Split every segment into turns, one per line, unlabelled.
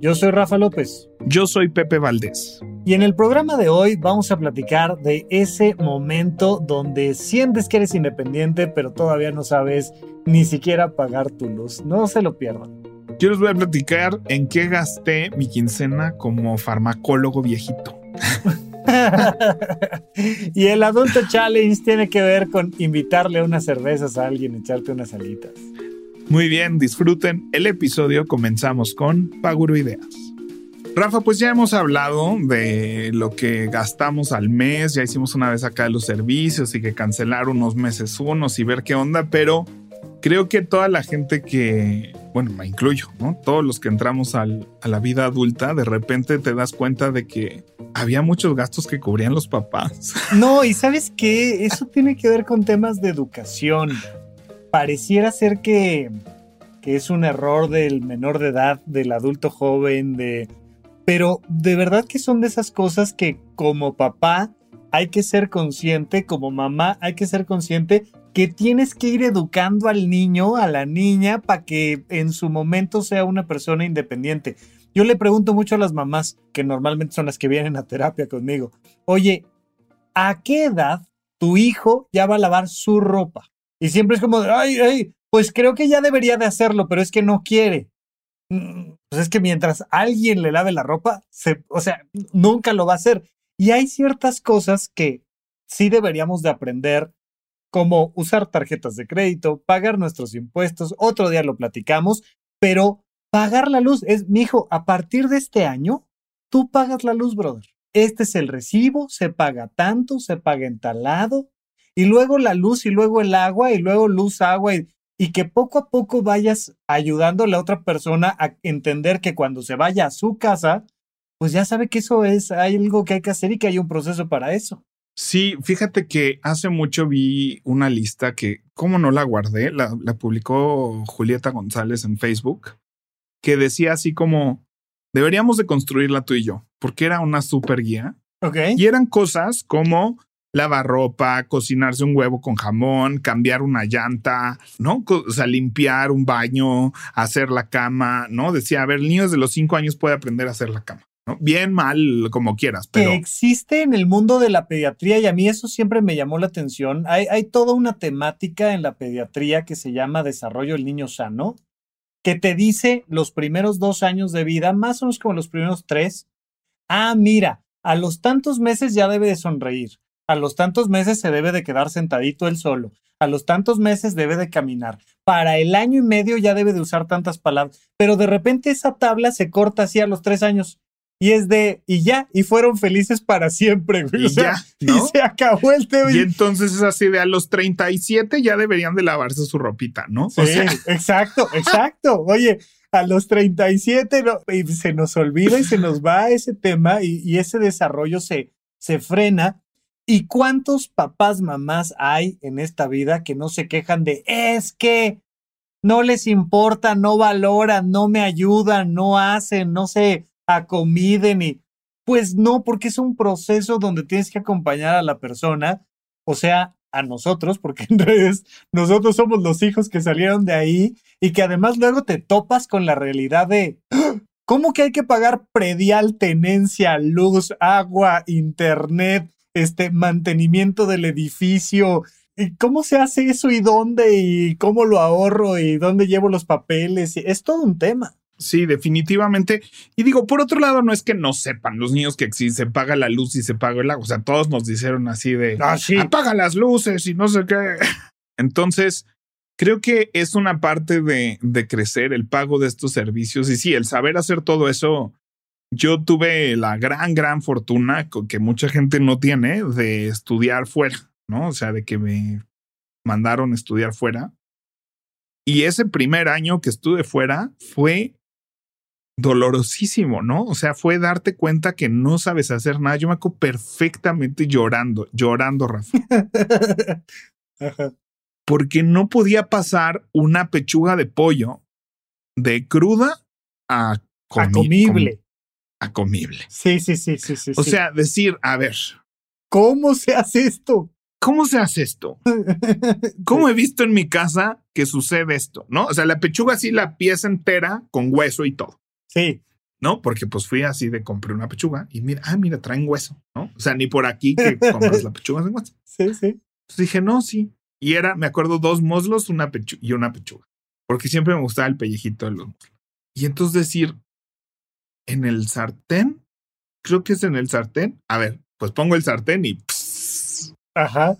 Yo soy Rafa López.
Yo soy Pepe Valdés.
Y en el programa de hoy vamos a platicar de ese momento donde sientes que eres independiente, pero todavía no sabes ni siquiera pagar tu luz. No se lo pierdan.
Yo les voy a platicar en qué gasté mi quincena como farmacólogo viejito.
y el adulto challenge tiene que ver con invitarle unas cervezas a alguien, echarte unas alitas.
Muy bien, disfruten el episodio. Comenzamos con Paguro Ideas. Rafa, pues ya hemos hablado de lo que gastamos al mes, ya hicimos una vez acá los servicios y que cancelar unos meses unos y ver qué onda, pero creo que toda la gente que, bueno, me incluyo, ¿no? Todos los que entramos a la vida adulta, de repente te das cuenta de que había muchos gastos que cubrían los papás.
No, y sabes qué, eso tiene que ver con temas de educación. Pareciera ser que, que es un error del menor de edad, del adulto joven, de pero de verdad que son de esas cosas que como papá hay que ser consciente, como mamá hay que ser consciente que tienes que ir educando al niño, a la niña, para que en su momento sea una persona independiente. Yo le pregunto mucho a las mamás, que normalmente son las que vienen a terapia conmigo, oye, ¿a qué edad tu hijo ya va a lavar su ropa? Y siempre es como, ay, ay, pues creo que ya debería de hacerlo, pero es que no quiere. Mm, pues es que mientras alguien le lave la ropa, se, o sea, nunca lo va a hacer. Y hay ciertas cosas que sí deberíamos de aprender, como usar tarjetas de crédito, pagar nuestros impuestos, otro día lo platicamos, pero pagar la luz es, mi hijo, a partir de este año, tú pagas la luz, brother. Este es el recibo, se paga tanto, se paga entalado, y luego la luz, y luego el agua, y luego luz, agua, y y que poco a poco vayas ayudando a la otra persona a entender que cuando se vaya a su casa, pues ya sabe que eso es hay algo que hay que hacer y que hay un proceso para eso.
Sí, fíjate que hace mucho vi una lista que, ¿cómo no la guardé? La, la publicó Julieta González en Facebook, que decía así como, deberíamos de construirla tú y yo, porque era una super guía.
Ok.
Y eran cosas como lavar ropa, cocinarse un huevo con jamón, cambiar una llanta, ¿no? O sea, limpiar un baño, hacer la cama, ¿no? Decía, a ver, el niño desde los cinco años puede aprender a hacer la cama. ¿no? Bien, mal, como quieras, pero...
Que existe en el mundo de la pediatría y a mí eso siempre me llamó la atención. Hay, hay toda una temática en la pediatría que se llama desarrollo del niño sano, que te dice los primeros dos años de vida, más o menos como los primeros tres, ah, mira, a los tantos meses ya debe de sonreír, a los tantos meses se debe de quedar sentadito él solo, a los tantos meses debe de caminar, para el año y medio ya debe de usar tantas palabras, pero de repente esa tabla se corta así a los tres años. Y es de, y ya, y fueron felices para siempre, güey.
Y ya, ¿no?
Y se acabó el tema.
Y entonces es así de a los 37 ya deberían de lavarse su ropita, ¿no?
Sí, exacto, exacto. Oye, a los 37 no, y se nos olvida y se nos va ese tema y, y ese desarrollo se, se frena ¿Y cuántos papás, mamás hay en esta vida que no se quejan de es que no les importa, no valoran, no me ayudan, no hacen, no se acomiden y pues no, porque es un proceso donde tienes que acompañar a la persona, o sea, a nosotros, porque en realidad nosotros somos los hijos que salieron de ahí y que además luego te topas con la realidad de ¡Ah! ¿cómo que hay que pagar predial, tenencia, luz, agua, internet? Este mantenimiento del edificio. ¿Y cómo se hace eso y dónde y cómo lo ahorro y dónde llevo los papeles? Es todo un tema.
Sí, definitivamente. Y digo, por otro lado, no es que no sepan los niños que si se paga la luz y se paga el agua. O sea, todos nos dijeron así de
ah, sí.
apaga las luces y no sé qué. Entonces, creo que es una parte de, de crecer el pago de estos servicios. Y sí, el saber hacer todo eso yo tuve la gran, gran fortuna que mucha gente no tiene de estudiar fuera, ¿no? O sea, de que me mandaron a estudiar fuera. Y ese primer año que estuve fuera fue dolorosísimo, ¿no? O sea, fue darte cuenta que no sabes hacer nada. Yo me acuerdo perfectamente llorando, llorando, Rafa. Porque no podía pasar una pechuga de pollo de cruda a, a comible.
Sí, sí, sí, sí, sí.
O sea, decir, a ver.
¿Cómo se hace esto?
¿Cómo se hace esto? ¿Cómo he visto en mi casa que sucede esto? ¿No? O sea, la pechuga así, la pieza entera con hueso y todo.
Sí.
¿No? Porque pues fui así de compré una pechuga y mira, ah, mira, traen hueso, ¿no? O sea, ni por aquí que compras la pechuga sin hueso.
Sí, sí.
Entonces dije, no, sí. Y era, me acuerdo, dos muslos una pechuga y una pechuga. Porque siempre me gustaba el pellejito de los muslos. Y entonces decir, en el sartén, creo que es en el sartén. A ver, pues pongo el sartén y...
Ajá.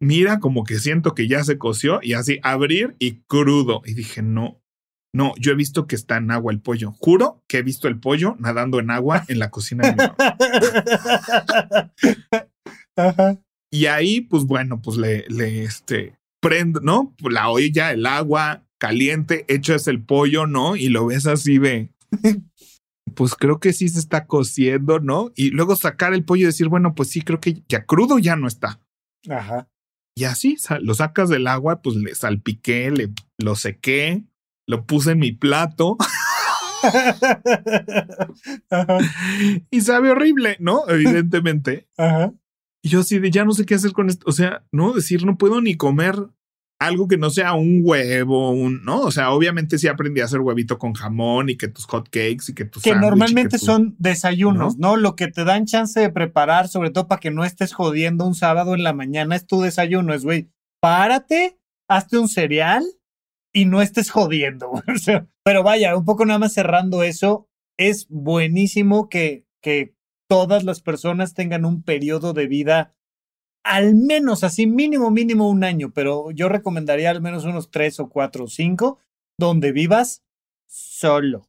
Mira como que siento que ya se coció y así abrir y crudo. Y dije, no, no, yo he visto que está en agua el pollo. Juro que he visto el pollo nadando en agua en la cocina de
Ajá.
Y ahí, pues bueno, pues le, le este, prendo, ¿no? Pues la olla, el agua caliente, echas el pollo, ¿no? Y lo ves así de, pues creo que sí se está cociendo, ¿no? Y luego sacar el pollo y decir, bueno, pues sí, creo que ya crudo ya no está.
Ajá.
Y así lo sacas del agua, pues le salpiqué, le lo sequé, lo puse en mi plato. y sabe horrible, ¿no? Evidentemente.
Ajá.
Y yo así de ya no sé qué hacer con esto. O sea, no decir, no puedo ni comer algo que no sea un huevo, un, ¿no? O sea, obviamente sí aprendí a hacer huevito con jamón y que tus hot cakes y que tus
Que normalmente son desayunos, ¿no? Lo que te dan chance de preparar, sobre todo para que no estés jodiendo un sábado en la mañana, es tu desayuno, es, güey, párate, hazte un cereal y no estés jodiendo. pero vaya, un poco nada más cerrando eso, es buenísimo que, que todas las personas tengan un periodo de vida al menos así, mínimo, mínimo un año, pero yo recomendaría al menos unos tres o cuatro o cinco, donde vivas solo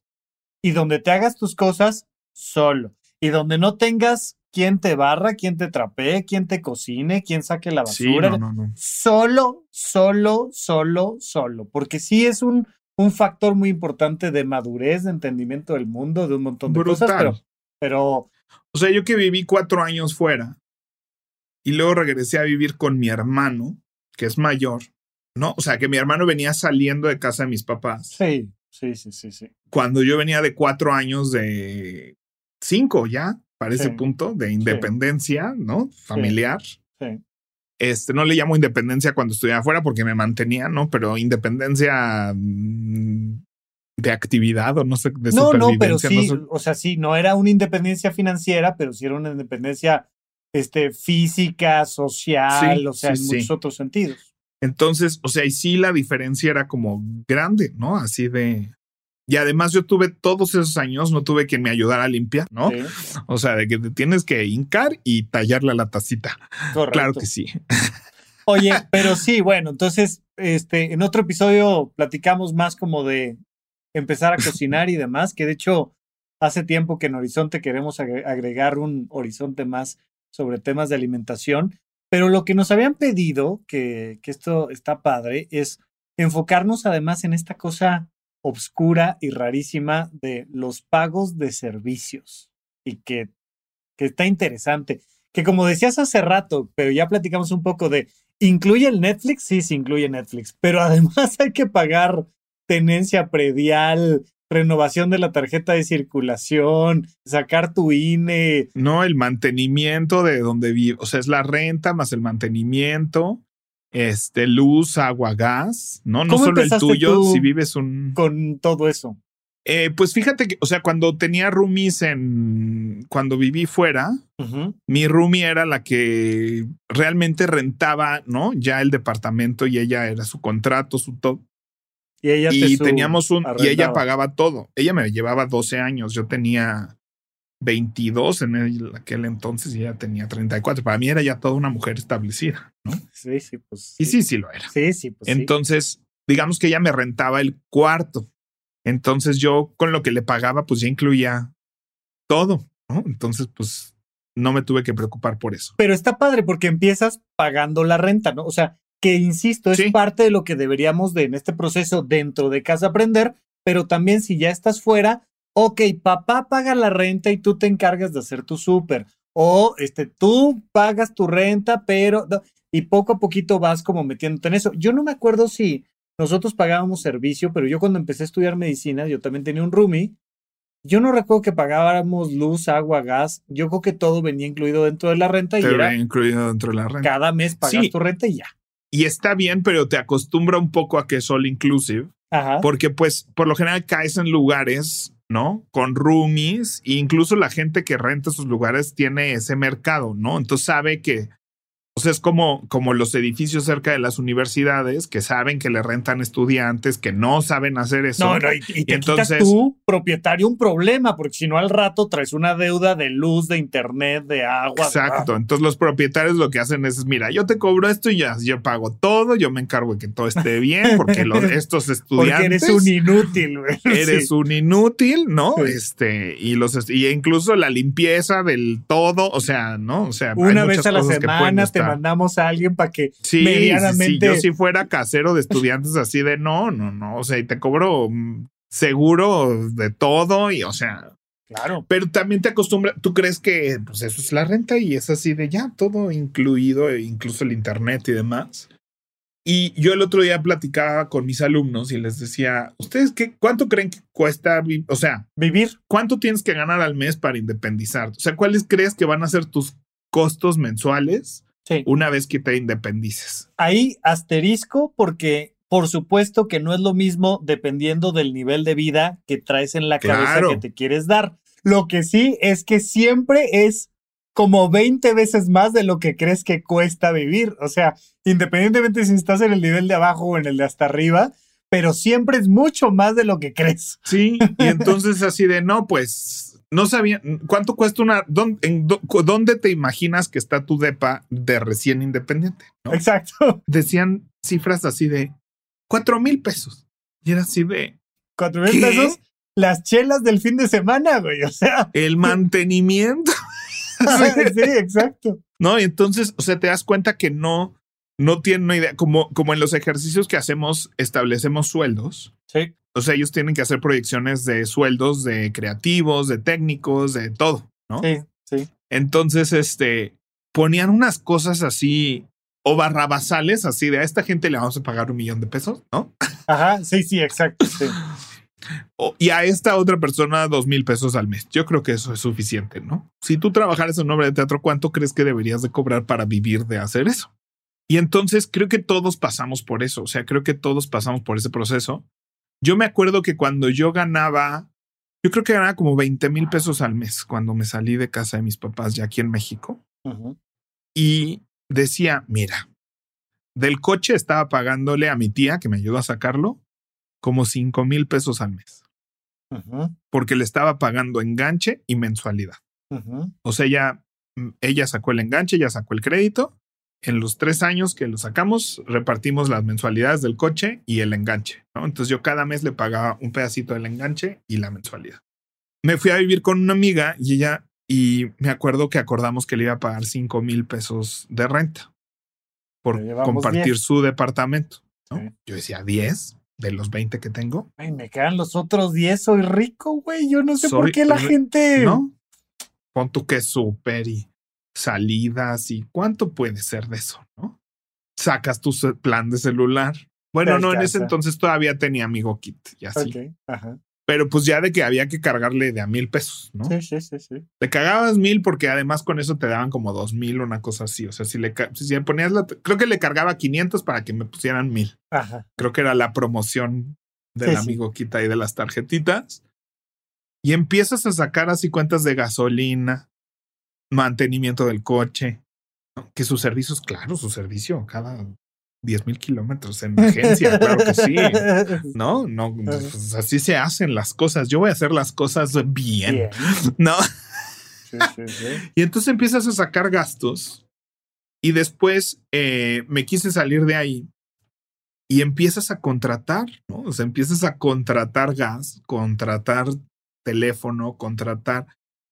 y donde te hagas tus cosas solo y donde no tengas quien te barra, quien te trapee, quien te cocine, quien saque la basura.
Sí, no, no, no.
Solo, solo, solo, solo, porque sí es un, un factor muy importante de madurez, de entendimiento del mundo, de un montón de
Brutal.
cosas, pero, pero
O sea, yo que viví cuatro años fuera y luego regresé a vivir con mi hermano, que es mayor, ¿no? O sea, que mi hermano venía saliendo de casa de mis papás.
sí, sí, sí, sí, sí.
Cuando yo venía de cuatro años de cinco ya, para ese
Sí.
punto, de independencia, ¿no? Familiar.
Sí.
Este, no le llamo independencia cuando estudiaba afuera porque me mantenía, ¿no? Pero independencia mm, de actividad o no sé, de
No, no, pero sí,
sé.
o sea, sí, no era una independencia financiera, pero sí era una independencia este, física, social,
Sí,
o sea,
sí,
en
sí.
muchos otros sentidos.
Entonces, o sea, y sí la diferencia era como grande, ¿no? Así de... Y además yo tuve todos esos años, no tuve quien me ayudara a limpiar, ¿no? O sea, de que te tienes que hincar y tallarle a la tacita.
correcto.
Claro que sí.
Oye, pero sí, bueno, entonces, este, en otro episodio platicamos más como de empezar a cocinar y demás, que de hecho hace tiempo que en Horizonte queremos agre- agregar un horizonte más sobre temas de alimentación, pero lo que nos habían pedido, que, que esto está padre, es enfocarnos además en esta cosa obscura y rarísima de los pagos de servicios y que, que está interesante. Que como decías hace rato, pero ya platicamos un poco de ¿Incluye el Netflix? Sí, sí incluye Netflix, pero además hay que pagar tenencia predial, renovación de la tarjeta de circulación, sacar tu INE.
No, el mantenimiento de donde vive, o sea, es la renta más el mantenimiento, este, luz, agua, gas, ¿no? No
¿Cómo
solo el tuyo,
tú
si vives un...
con todo eso.
Eh, pues fíjate que, o sea, cuando tenía roomies en, cuando viví fuera, mi roomie era la que realmente rentaba, ¿no? Ya el departamento y ella era su contrato, su todo.
Y ella
Y teníamos un, y ella pagaba todo. Ella me llevaba 12 años, yo tenía 22 en el- aquel entonces y ella tenía 34. Para mí era ya toda una mujer establecida, ¿no?
Sí, sí, pues.
Y sí, sí lo era.
Sí, sí, pues. sí.
Entonces, digamos que ella me rentaba el cuarto. Entonces yo con lo que le pagaba, pues ya incluía todo, ¿no? Entonces, pues no me tuve que preocupar por eso.
Pero está padre porque empiezas pagando la renta, ¿no? O sea, que insisto, es
Sí.
parte de lo que deberíamos de en este proceso dentro de casa aprender, pero también si ya estás fuera, ok, papá paga la renta y tú te encargas de hacer tu súper. O este, tú pagas tu renta, pero... Y poco a poquito vas como metiéndote en eso. Yo no me acuerdo si nosotros pagábamos servicio, pero yo cuando empecé a estudiar medicina, yo también tenía un roomie. Yo no recuerdo que pagáramos luz, agua, gas. Yo creo que todo venía incluido dentro de la renta y era
incluido dentro de la renta.
Cada mes pagas tu renta y ya.
Y está bien, pero te acostumbra un poco a que es all inclusive. Ajá. Porque pues por lo general caes en lugares, ¿no? Con roomies e incluso la gente que renta esos lugares tiene ese mercado, ¿no? Entonces sabe que o sea, es como, como los edificios cerca de las universidades que saben que le rentan estudiantes que no saben hacer eso.
No, no, y, te entonces tú, propietario, un problema, porque si no al rato traes una deuda de luz, de internet, de agua.
Exacto. Entonces los propietarios lo que hacen es, mira, yo te cobro esto y ya, yo pago todo, yo me encargo de que todo esté bien, porque los, estos estudiantes. Porque
eres un inútil, güey.
Eres un inútil, ¿no? Este, y los y incluso la limpieza del todo, o sea, ¿no? O sea,
una vez a la semana te mandamos a alguien para que sí, medianamente.
yo si fuera casero de estudiantes así de no, no, no. O sea, y te cobro mm, seguro de todo y, o sea.
Claro.
Pero también te acostumbras, tú crees que pues eso es la renta y es así de ya todo incluido, incluso el internet y demás. Y yo el otro día platicaba con mis alumnos y les decía, ¿ustedes qué, cuánto creen que cuesta, o sea,
vivir?
¿Cuánto tienes que ganar al mes para independizar? O sea, ¿cuáles crees que van a ser tus costos mensuales una vez que te independices.
Ahí asterisco porque por supuesto que no es lo mismo dependiendo del nivel de vida que traes en la cabeza que te quieres dar. Lo que sí es que siempre es como 20 veces más de lo que crees que cuesta vivir. O sea, independientemente si estás en el nivel de abajo o en el de hasta arriba, pero siempre es mucho más de lo que crees.
Sí, y entonces así de, no, pues no sabía cuánto cuesta una. ¿Dónde, te imaginas que está tu depa de recién independiente?
Exacto.
Decían cifras así de cuatro mil pesos. Y era así de.
Cuatro mil pesos. Las chelas del fin de semana, güey. O sea.
El mantenimiento.
sí, exacto.
No, y entonces, o sea, te das cuenta que no, no tienen una idea. Como, como en los ejercicios que hacemos, establecemos sueldos.
Sí.
O sea, ellos tienen que hacer proyecciones de sueldos de creativos, de técnicos, de todo, ¿no?
Sí, sí.
Entonces, este, ponían unas cosas así o barrabasales, así de a esta gente le vamos a pagar un millón de pesos, ¿no?
Ajá, sí, sí, exacto. Sí.
y a esta otra persona dos mil pesos al mes. Yo creo que eso es suficiente, ¿no? Si tú trabajaras en obra de teatro, ¿cuánto crees que deberías de cobrar para vivir de hacer eso? Y entonces creo que todos pasamos por eso, o sea, creo que todos pasamos por ese proceso yo me acuerdo que cuando yo ganaba, yo creo que ganaba como 20 mil pesos al mes cuando me salí de casa de mis papás ya aquí en México. Y decía, mira, del coche estaba pagándole a mi tía, que me ayudó a sacarlo, como 5 mil pesos al mes. Porque le estaba pagando enganche y mensualidad. O sea, ella, mm, ella sacó el enganche, ella sacó el crédito en los tres años que lo sacamos, repartimos las mensualidades del coche y el enganche. ¿no? Entonces yo cada mes le pagaba un pedacito del enganche y la mensualidad. Me fui a vivir con una amiga y ella, y me acuerdo que acordamos que le iba a pagar cinco mil pesos de renta por compartir su departamento. Yo decía 10 de los 20 que tengo.
Ay, me quedan los otros 10, soy rico, güey. Yo no sé por qué la gente.
No. Pon tú que súper y salidas y cuánto puede ser de eso, ¿no? Sacas tu plan de celular. Bueno, no, en ese entonces todavía tenía amigo kit y así. Pero pues ya de que había que cargarle de a mil pesos, ¿no?
Sí, sí, sí, sí.
Le cagabas mil porque además con eso te daban como dos mil, una cosa así. O sea, si le, si le ponías la, creo que le cargaba 500 para que me pusieran mil.
Ajá.
Creo que era la promoción del amigo kit y de las tarjetitas. Y empiezas a sacar así cuentas de gasolina, mantenimiento del coche, que sus servicios, claro, su servicio cada 10 mil kilómetros en emergencia, claro que sí. No, no, pues, así se hacen las cosas. Yo voy a hacer las cosas bien, ¿no? Y entonces empiezas a sacar gastos y después eh, me quise salir de ahí y empiezas a contratar, ¿no? O sea, empiezas a contratar gas, contratar teléfono, contratar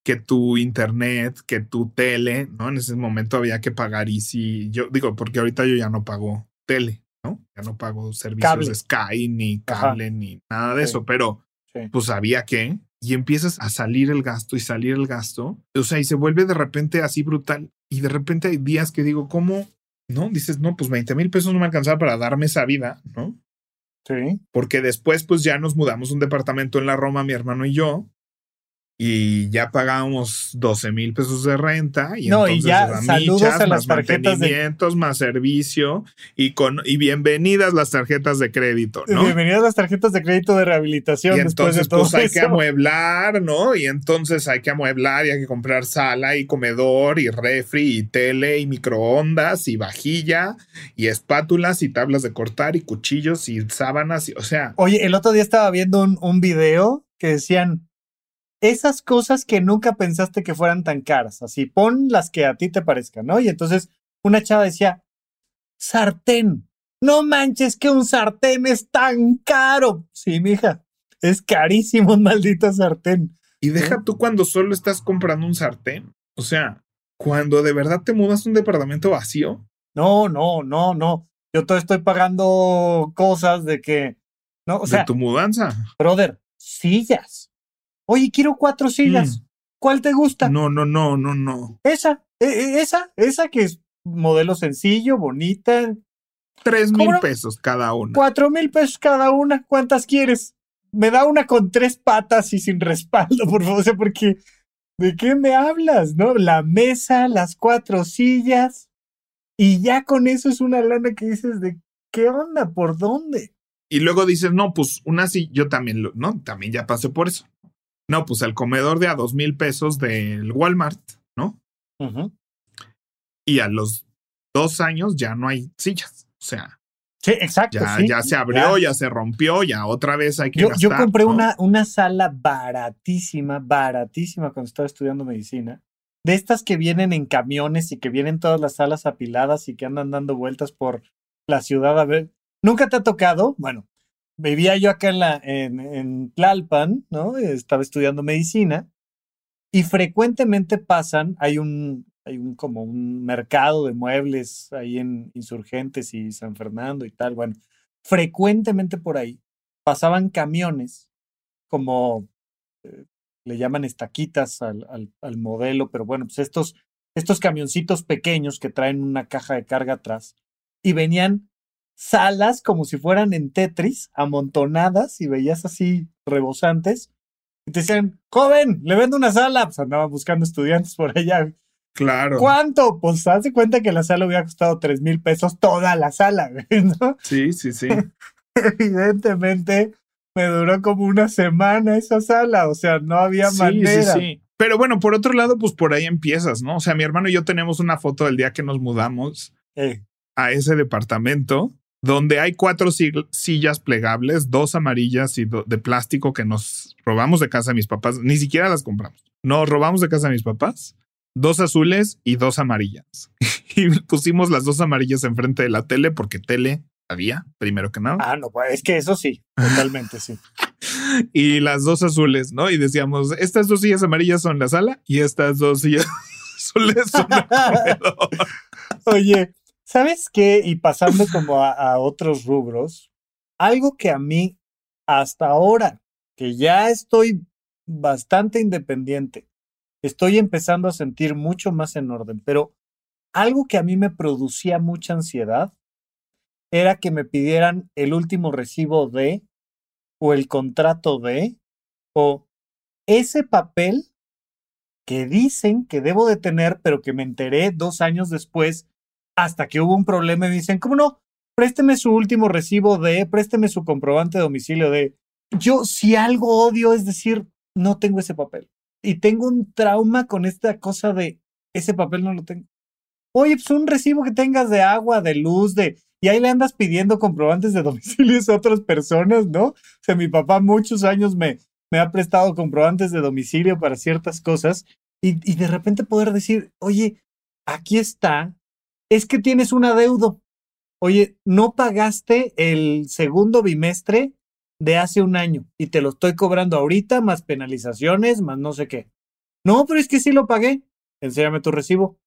que tu internet, que tu tele, ¿no? En ese momento había que pagar y si yo digo, porque ahorita yo ya no pago tele, ¿no? Ya no pago servicios de Sky, ni cable, ni nada de eso, pero pues había que, y empiezas a salir el gasto y salir el gasto. O sea, y se vuelve de repente así brutal. Y de repente hay días que digo, ¿cómo? ¿No? Dices, no, pues 20 mil pesos no me alcanzaba para darme esa vida, ¿no?
Sí.
Porque después, pues ya nos mudamos a un departamento en la Roma, mi hermano y yo y ya pagábamos 12 mil pesos de renta y
no,
entonces
y ya saludos a las tarjetas
de más servicio y con y bienvenidas las tarjetas de crédito, ¿no?
Bienvenidas las tarjetas de crédito de rehabilitación.
Y entonces pues hay que amueblar, ¿no? Y entonces hay que amueblar y hay que comprar sala y comedor y refri y tele y microondas y vajilla y espátulas y tablas de cortar y cuchillos y sábanas y o sea.
Oye, el otro día estaba viendo un, un video que decían esas cosas que nunca pensaste que fueran tan caras. Así, pon las que a ti te parezcan, ¿no? Y entonces una chava decía, sartén. No manches que un sartén es tan caro. Sí, mija, es carísimo un maldito sartén.
Y deja tú cuando solo estás comprando un sartén. O sea, cuando de verdad te mudas a un departamento vacío.
No, no, no, no. Yo todo estoy pagando cosas de que, no, o sea,
de tu mudanza.
Brother, sillas Oye, quiero cuatro sillas. Mm. ¿Cuál te gusta?
No, no, no, no, no.
Esa, e, e, esa, esa que es modelo sencillo, bonita.
Tres mil pesos cada una.
Cuatro mil pesos cada una. ¿Cuántas quieres? Me da una con tres patas y sin respaldo, por favor, o sea, porque ¿de qué me hablas? ¿No? La mesa, las cuatro sillas. Y ya con eso es una lana que dices de qué onda, por dónde.
Y luego dices, no, pues una sí, yo también, lo, ¿no? También ya pasé por eso. No, pues el comedor de a dos mil pesos del Walmart, ¿no? Y a los dos años ya no hay sillas. O sea.
Sí, exacto.
Ya, ya se abrió, ya. se rompió, ya otra vez hay que.
Yo, yo compré una, una sala baratísima, baratísima cuando estaba estudiando medicina. De estas que vienen en camiones y que vienen todas las salas apiladas y que andan dando vueltas por la ciudad a ver. ¿Nunca te ha tocado? Bueno, vivía yo acá en, la, en, en Tlalpan, ¿no? Estaba estudiando medicina y frecuentemente pasan, hay un, hay un como un mercado de muebles ahí en Insurgentes y San Fernando y tal, bueno, frecuentemente por ahí pasaban camiones como eh, le llaman estaquitas al, al, al, modelo, pero bueno, pues estos, estos camioncitos pequeños que traen una caja de carga atrás y venían salas como si fueran en Tetris, amontonadas y veías así rebosantes. Y te decían, joven, le vendo una sala. Pues andaban buscando estudiantes por allá.
Claro.
¿Cuánto? Pues hace cuenta que la sala hubiera costado tres mil pesos toda la sala, ¿no?
Sí, sí, sí.
Evidentemente me duró como una semana esa sala, o sea, no había manera. Sí, sí.
Pero bueno, por otro lado, pues por ahí empiezas, ¿no? O sea, mi hermano y yo tenemos una foto del día que nos mudamos a ese departamento donde hay cuatro sillas plegables, dos amarillas y de plástico que nos robamos de casa de mis papás, ni siquiera las compramos. Nos robamos de casa de mis papás, dos azules y dos amarillas. y pusimos las dos amarillas enfrente de la tele porque tele había, primero que nada.
Ah, no, pues, es que eso sí, totalmente sí.
y las dos azules, ¿no? Y decíamos, estas dos sillas amarillas son la sala y estas dos sillas azules son el comedor.
Oye, ¿Sabes qué? Y pasando como a, otros rubros, algo que a mí hasta ahora, que ya estoy bastante independiente, estoy empezando a sentir mucho más en orden, pero algo que a mí me producía mucha ansiedad era que me pidieran el último recibo de o el contrato de o ese papel que dicen que debo de tener, pero que me enteré dos años después hasta que hubo un problema y dicen, ¿cómo no? Présteme su último recibo de, présteme su comprobante de domicilio de. Yo, si algo odio, es decir, no tengo ese papel. Y tengo un trauma con esta cosa de ese papel no lo tengo. Oye, pues un recibo que tengas de agua, de luz, de. Y ahí le andas pidiendo comprobantes de domicilio a otras personas, ¿no? O sea, mi papá muchos años me, me ha prestado comprobantes de domicilio para ciertas cosas y, y de repente poder decir, oye, aquí está, es que tienes un adeudo. Oye, no pagaste el segundo bimestre de hace un año y te lo estoy cobrando ahorita, más penalizaciones, más no sé qué. No, pero es que sí lo pagué. Enséñame tu recibo.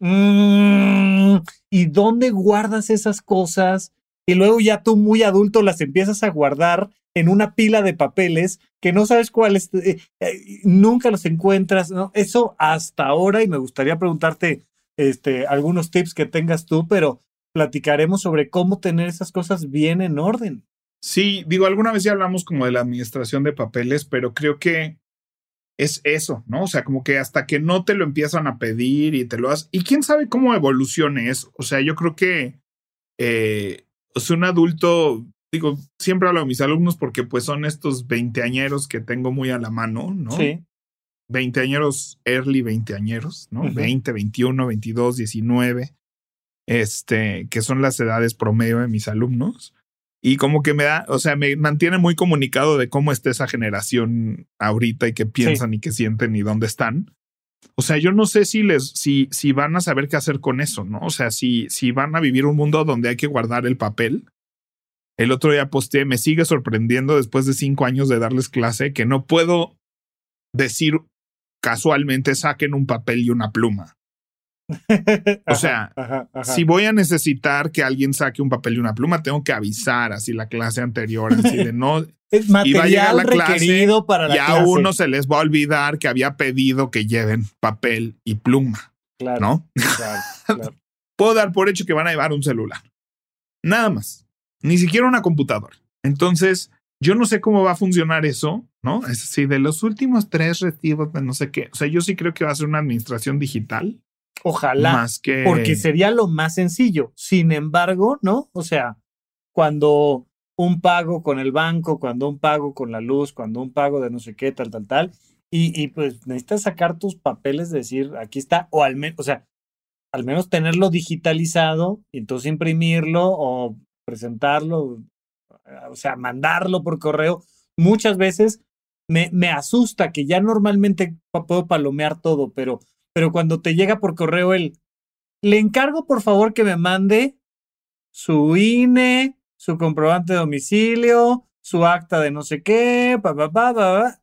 Mm, ¿Y dónde guardas esas cosas? Y luego ya tú muy adulto las empiezas a guardar en una pila de papeles que no sabes cuáles, eh, eh, nunca los encuentras, ¿no? Eso hasta ahora, y me gustaría preguntarte este, algunos tips que tengas tú, pero platicaremos sobre cómo tener esas cosas bien en orden.
Sí, digo, alguna vez ya hablamos como de la administración de papeles, pero creo que es eso, ¿no? O sea, como que hasta que no te lo empiezan a pedir y te lo haces. Y quién sabe cómo evolucione eso. O sea, yo creo que eh, un adulto, digo, siempre hablo de mis alumnos porque pues son estos veinteañeros que tengo muy a la mano, ¿no?
Sí.
Veinteañeros, early veinteañeros, ¿no? Uh -huh. 20, 21, 22, 19, este, que son las edades promedio de mis alumnos. Y como que me da, o sea, me mantiene muy comunicado de cómo está esa generación ahorita y qué piensan sí. y qué sienten y dónde están. O sea, yo no sé si les, si, si van a saber qué hacer con eso, ¿no? O sea, si, si van a vivir un mundo donde hay que guardar el papel. El otro día posté, me sigue sorprendiendo después de cinco años de darles clase que no puedo decir casualmente saquen un papel y una pluma. O sea, ajá, ajá. si voy a necesitar que alguien saque un papel y una pluma, tengo que avisar así la clase anterior, así de no.
Es material la requerido
clase,
para la
y a
clase.
uno se les va a olvidar que había pedido que lleven papel y pluma.
Claro,
¿No?
Claro, claro.
Puedo dar por hecho que van a llevar un celular. Nada más. Ni siquiera una computadora. Entonces, yo no sé cómo va a funcionar eso, ¿no? Es así, de los últimos tres recibos de no sé qué. O sea, yo sí creo que va a ser una administración digital
Ojalá.
Más que...
Porque sería lo más sencillo. Sin embargo, ¿no? O sea, cuando un pago con el banco, cuando un pago con la luz, cuando un pago de no sé qué, tal, tal, tal, y, y pues necesitas sacar tus papeles, decir, aquí está, o al menos, o sea, al menos tenerlo digitalizado y entonces imprimirlo o presentarlo, o sea, mandarlo por correo. Muchas veces me, me asusta que ya normalmente puedo palomear todo, pero pero cuando te llega por correo el, le encargo por favor que me mande su INE, su comprobante de domicilio, su acta de no sé qué, pa, pa, pa, pa.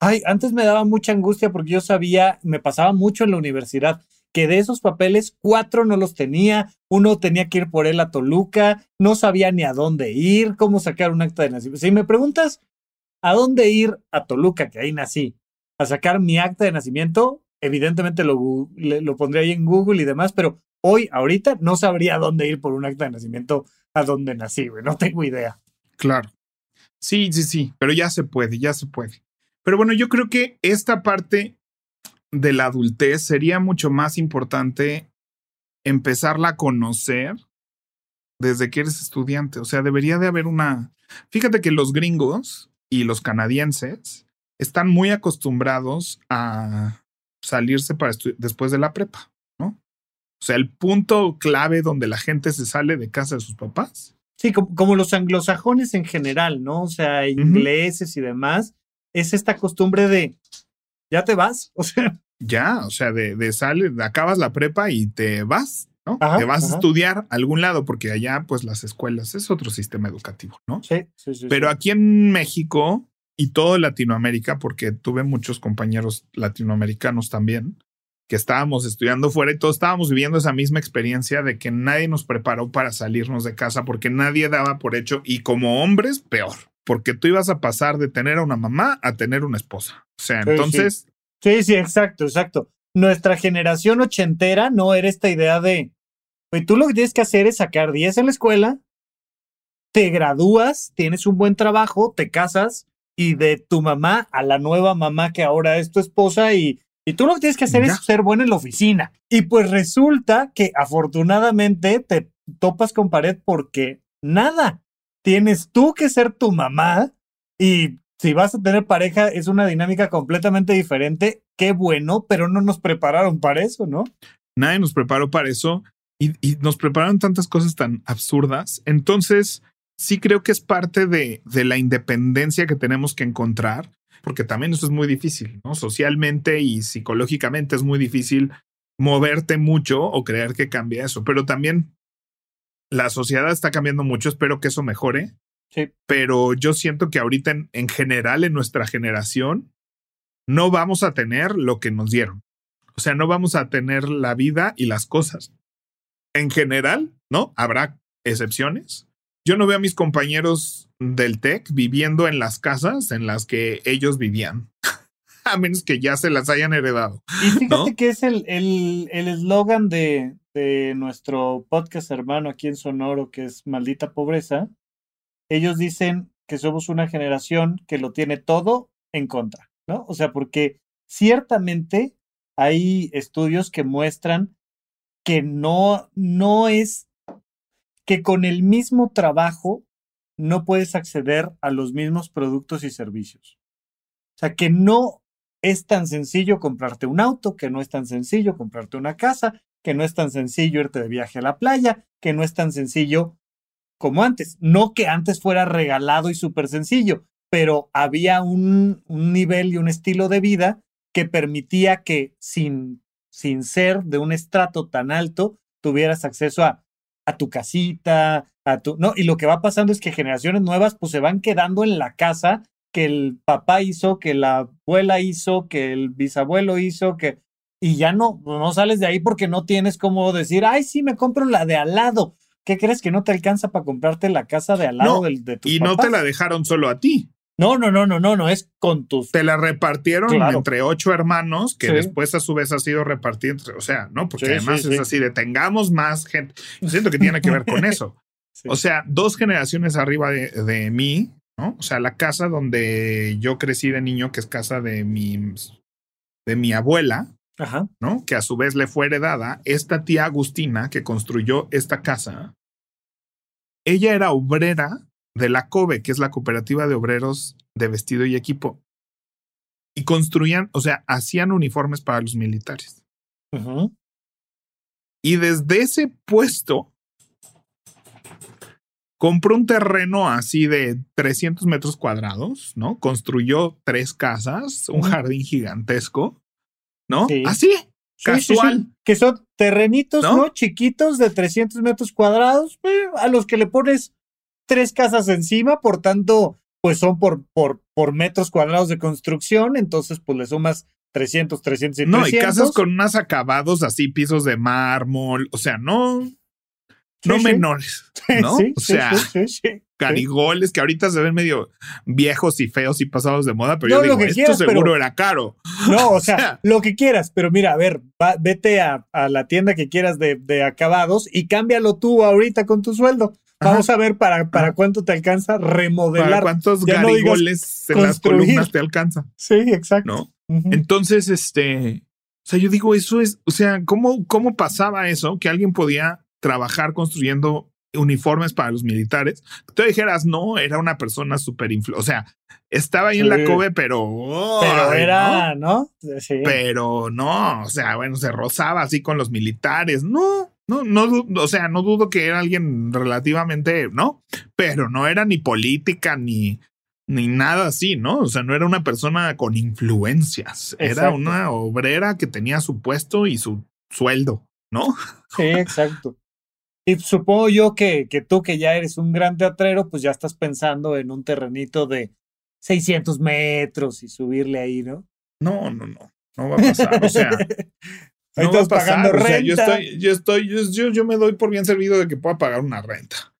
Ay, antes me daba mucha angustia porque yo sabía, me pasaba mucho en la universidad, que de esos papeles, cuatro no los tenía, uno tenía que ir por él a Toluca, no sabía ni a dónde ir, cómo sacar un acta de nacimiento. Si me preguntas a dónde ir a Toluca, que ahí nací, a sacar mi acta de nacimiento, evidentemente lo, lo pondría ahí en Google y demás, pero hoy, ahorita, no sabría dónde ir por un acta de nacimiento a dónde nací, güey. No tengo idea.
Claro. Sí, sí, sí, pero ya se puede, ya se puede. Pero bueno, yo creo que esta parte de la adultez sería mucho más importante empezarla a conocer desde que eres estudiante. O sea, debería de haber una... Fíjate que los gringos y los canadienses están muy acostumbrados a salirse para después de la prepa, ¿no? O sea, el punto clave donde la gente se sale de casa de sus papás.
Sí, como, como los anglosajones en general, ¿no? O sea, ingleses uh -huh. y demás, es esta costumbre de, ¿ya te vas? O sea...
Ya, o sea, de, de sale, acabas la prepa y te vas, ¿no? Ajá, te vas ajá. a estudiar a algún lado, porque allá, pues, las escuelas es otro sistema educativo, ¿no?
Sí, sí, sí.
Pero
sí.
aquí en México, y todo Latinoamérica, porque tuve muchos compañeros latinoamericanos también, que estábamos estudiando fuera y todos estábamos viviendo esa misma experiencia de que nadie nos preparó para salirnos de casa, porque nadie daba por hecho, y como hombres, peor, porque tú ibas a pasar de tener a una mamá a tener una esposa. O sea,
sí,
entonces...
Sí. sí, sí, exacto, exacto. Nuestra generación ochentera no era esta idea de, pues tú lo que tienes que hacer es sacar 10 en la escuela, te gradúas, tienes un buen trabajo, te casas, y de tu mamá a la nueva mamá que ahora es tu esposa y, y tú lo que tienes que hacer ya. es ser bueno en la oficina. Y pues resulta que afortunadamente te topas con pared porque nada, tienes tú que ser tu mamá y si vas a tener pareja es una dinámica completamente diferente. Qué bueno, pero no nos prepararon para eso, ¿no?
Nadie nos preparó para eso y, y nos prepararon tantas cosas tan absurdas. Entonces, sí creo que es parte de, de, la independencia que tenemos que encontrar, porque también eso es muy difícil, ¿no? Socialmente y psicológicamente es muy difícil moverte mucho o creer que cambia eso, pero también la sociedad está cambiando mucho, espero que eso mejore.
Sí.
Pero yo siento que ahorita en, en general en nuestra generación no vamos a tener lo que nos dieron. O sea, no vamos a tener la vida y las cosas. En general, ¿no? Habrá excepciones, yo no veo a mis compañeros del TEC viviendo en las casas en las que ellos vivían. a menos que ya se las hayan heredado.
Y fíjate que es el eslogan el, de, de nuestro podcast hermano aquí en Sonoro, que es Maldita Pobreza. Ellos dicen que somos una generación que lo tiene todo en contra, ¿no? O sea, porque ciertamente hay estudios que muestran que no, no es que con el mismo trabajo no puedes acceder a los mismos productos y servicios. O sea, que no es tan sencillo comprarte un auto, que no es tan sencillo comprarte una casa, que no es tan sencillo irte de viaje a la playa, que no es tan sencillo como antes. No que antes fuera regalado y súper sencillo, pero había un, un, nivel y un estilo de vida que permitía que sin, sin ser de un estrato tan alto, tuvieras acceso a, a tu casita, a tu... No, y lo que va pasando es que generaciones nuevas pues se van quedando en la casa que el papá hizo, que la abuela hizo, que el bisabuelo hizo, que... Y ya no, no sales de ahí porque no tienes como decir, ay, sí, me compro la de al lado. ¿Qué crees que no te alcanza para comprarte la casa de al lado del, de tus
Y no te la dejaron solo a ti.
No, no, no, no, no, no, es con tus.
Te la repartieron entre ocho hermanos, que después a su vez ha sido repartido entre, o sea, ¿no? Porque además es así de tengamos más gente. Yo siento que tiene que ver con eso. O sea, dos generaciones arriba de, de, mí, ¿no? O sea, la casa donde yo crecí de niño, que es casa de mi, de mi abuela,
Ajá.
¿no? Que a su vez le fue heredada, esta tía Agustina que construyó esta casa, ella era obrera de la COBE, que es la Cooperativa de Obreros de Vestido y Equipo, y construían, o sea, hacían uniformes para los militares. Y desde ese puesto compró un terreno así de 300 metros cuadrados, ¿no? Construyó tres casas, un jardín gigantesco ¿no? Así, casual.
Que son terrenitos, ¿no? Chiquitos de 300 metros cuadrados, eh, a los que le pones tres casas encima, por tanto, pues son por, por, por metros cuadrados de construcción, entonces pues le sumas 300, 300 y
No, y casas con unos acabados así, pisos de mármol, o sea, no, no menores, ¿no? o sea, carigoles que ahorita se ven medio viejos y feos y pasados de moda, pero yo digo, esto seguro era caro.
No, o sea, lo que quieras, pero mira, a ver, vete a, la tienda que quieras de, de, acabados y cámbialo tú ahorita con tu sueldo. Vamos a ver para, para cuánto te alcanza remodelar. ¿Para
cuántos garigoles en las columnas te alcanza?
Sí, exacto.
¿No? Entonces, este, o sea, yo digo, eso es, o sea, ¿cómo, ¿cómo pasaba eso? Que alguien podía trabajar construyendo uniformes para los militares. Tú dijeras, no, era una persona súper o sea, estaba ahí en la COBE, pero...
pero era, ¿no?
Sí. Pero no, o sea, bueno, se rozaba así con los militares, no, no, no, o sea, no dudo que era alguien relativamente, ¿no? Pero no era ni política ni, ni nada así, ¿no? O sea, no era una persona con influencias, era una obrera que tenía su puesto y su sueldo, ¿no?
Sí, exacto. Y supongo yo que, que tú que ya eres un gran teatrero, pues ya estás pensando en un terrenito de 600 metros y subirle ahí, ¿no?
No, no, no. No va a pasar. O sea, no va a pasar. O sea, yo estoy, yo estoy, yo, yo, me doy por bien servido de que pueda pagar una renta.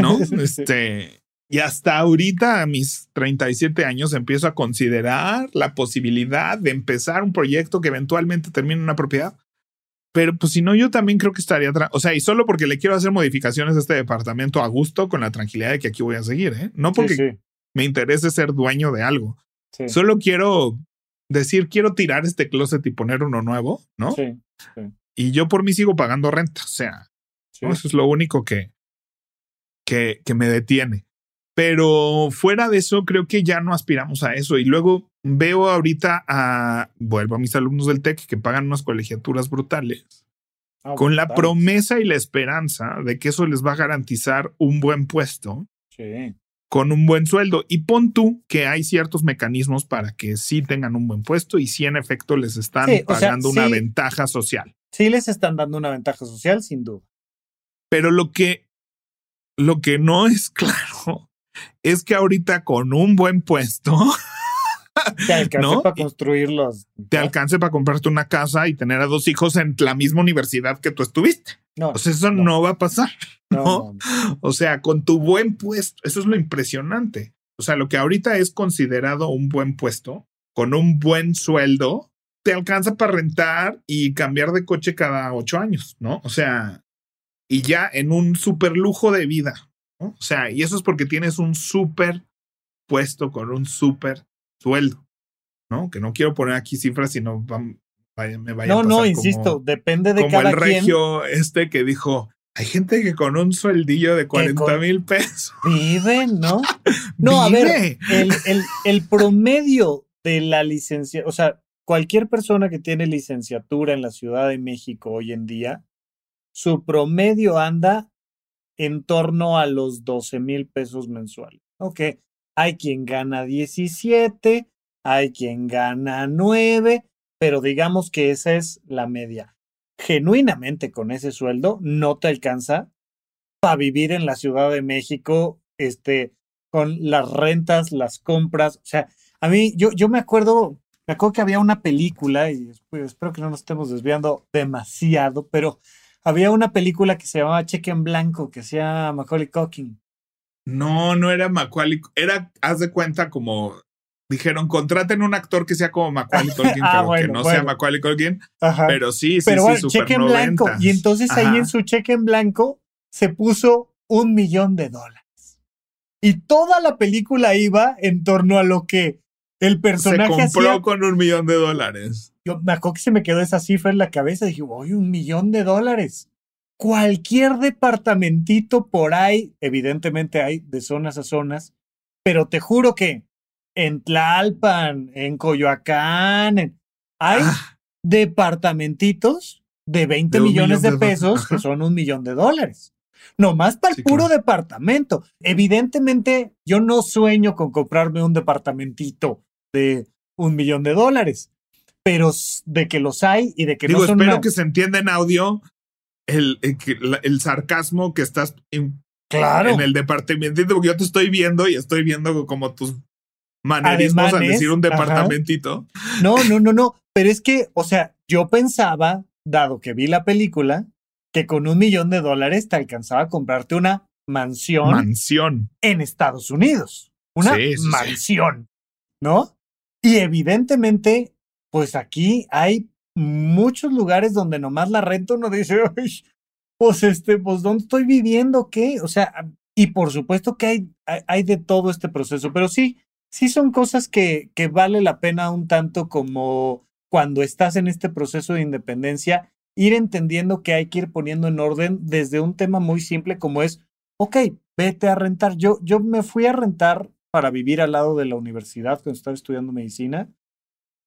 ¿No? este. Y hasta ahorita, a mis 37 años, empiezo a considerar la posibilidad de empezar un proyecto que eventualmente termine en una propiedad. Pero pues si no, yo también creo que estaría, o sea, y solo porque le quiero hacer modificaciones a este departamento a gusto con la tranquilidad de que aquí voy a seguir, ¿eh? No porque me interese ser dueño de algo. Solo quiero decir, quiero tirar este closet y poner uno nuevo, ¿no?
Sí.
Y yo por mí sigo pagando renta, o sea, eso es lo único que, que, que me detiene. Pero fuera de eso, creo que ya no aspiramos a eso. Y luego veo ahorita a, vuelvo a mis alumnos del TEC que pagan unas colegiaturas brutales,
Ah,
con la promesa y la esperanza de que eso les va a garantizar un buen puesto
Sí.
Con un buen sueldo. Y pon tú que hay ciertos mecanismos para que sí tengan un buen puesto y sí en efecto les están
Sí, o sea,
pagando una
sí.
ventaja social.
Sí les están dando una ventaja social, sin duda.
Pero lo que, lo que no es claro es que ahorita con un buen puesto
Te alcanza
¿No?
para construir los...
te alcance para comprarte una casa y tener a dos hijos en la misma universidad que tú estuviste. No, o sea, eso no, va a pasar. ¿no? O sea, con tu buen puesto, eso es lo impresionante. O sea, lo que ahorita es considerado un buen puesto, con un buen sueldo, te alcanza para rentar y cambiar de coche cada ocho años, ¿no? O sea, y ya en un súper lujo de vida, ¿no? O sea, y eso es porque tienes un súper puesto con un súper sueldo, ¿no? Que no quiero poner aquí cifras, sino me vaya
No, no, insisto, depende de como el
regio este que dijo, hay gente que con un sueldillo de 40 mil pesos.
Viven, ¿no? No, a ver, el, el, el promedio de la licencia, o sea, cualquier persona que tiene licenciatura en la Ciudad de México hoy en día, su promedio anda en torno a los 12 mil pesos mensuales. Ok, hay quien gana 17, hay quien gana 9, pero digamos que esa es la media. Genuinamente con ese sueldo no te alcanza para vivir en la Ciudad de México, este, con las rentas, las compras. O sea, a mí, yo, yo me acuerdo me acuerdo que había una película, y espero que no nos estemos desviando demasiado, pero había una película que se llamaba Cheque en Blanco, que hacía Macaulay Culkin.
No, no era Macaulay, era, haz de cuenta como dijeron, contraten un actor que sea como Macaulay Culkin, ah, pero que no sea Macaulay Culkin, pero sí, sí,
pero
sí,
cheque en blanco. Y entonces ahí en su cheque en blanco se puso un millón de dólares. Y toda la película iba en torno a lo que el personaje.
Se compró con un millón de dólares.
Yo me acuerdo que se me quedó esa cifra en la cabeza. Dije, uy, un millón de dólares. Cualquier departamentito por ahí, evidentemente hay de zonas a zonas, pero te juro que en Tlalpan, en Coyoacán, hay ah. departamentitos de 20 millones de, pesos que son un millón de dólares. Nomás para el puro departamento. Evidentemente, yo no sueño con comprarme un departamentito de un millón de dólares, pero de que los hay y de que
no
son.
Espero que se entienda en audio el, el, sarcasmo que estás en,
claro.
en el departamentito, porque yo te estoy viendo y estoy viendo como tus manerismos al decir un departamentito.
No, no, no, no. Pero es que, o sea, yo pensaba, dado que vi la película, que con un millón de dólares te alcanzaba a comprarte una mansión.
Mansión.
En Estados Unidos. Una mansión. ¿No? Y evidentemente, pues aquí hay muchos lugares donde nomás la renta uno dice, pues este, pues ¿dónde estoy viviendo? ¿Qué? O sea, y por supuesto que hay, hay, de todo este proceso, pero sí, sí son cosas que, que vale la pena un tanto como cuando estás en este proceso de independencia ir entendiendo que hay que ir poniendo en orden desde un tema muy simple como es, ok, vete a rentar. Yo, yo me fui a rentar para vivir al lado de la universidad cuando estaba estudiando medicina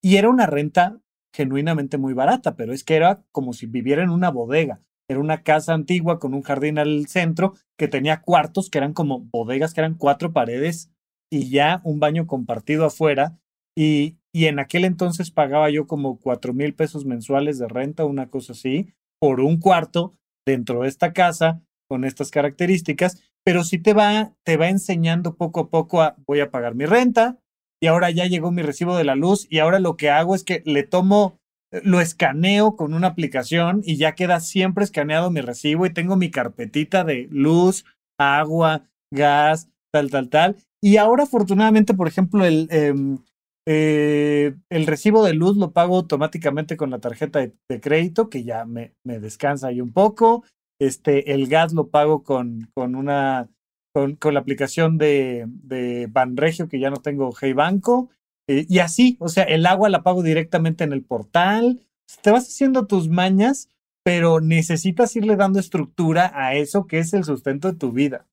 y era una renta genuinamente muy barata, pero es que era como si viviera en una bodega. Era una casa antigua con un jardín al centro que tenía cuartos que eran como bodegas, que eran cuatro paredes y ya un baño compartido afuera. Y, y en aquel entonces pagaba yo como cuatro mil pesos mensuales de renta, una cosa así, por un cuarto dentro de esta casa con estas características, pero sí te va, te va enseñando poco a poco a voy a pagar mi renta y ahora ya llegó mi recibo de la luz y ahora lo que hago es que le tomo, eh, lo escaneo con una aplicación y ya queda siempre escaneado mi recibo y tengo mi carpetita de luz, agua, gas, tal, tal, tal. Y ahora afortunadamente, por ejemplo, el, em, eh, el recibo de luz lo pago automáticamente con la tarjeta de, crédito, que ya me, me, descansa ahí un poco. Este, el gas lo pago con, con una con, con, la aplicación de, de Banregio, que ya no tengo Hey Banco. Eh, y así, o sea, el agua la pago directamente en el portal. Te vas haciendo tus mañas, pero necesitas irle dando estructura a eso que es el sustento de tu vida.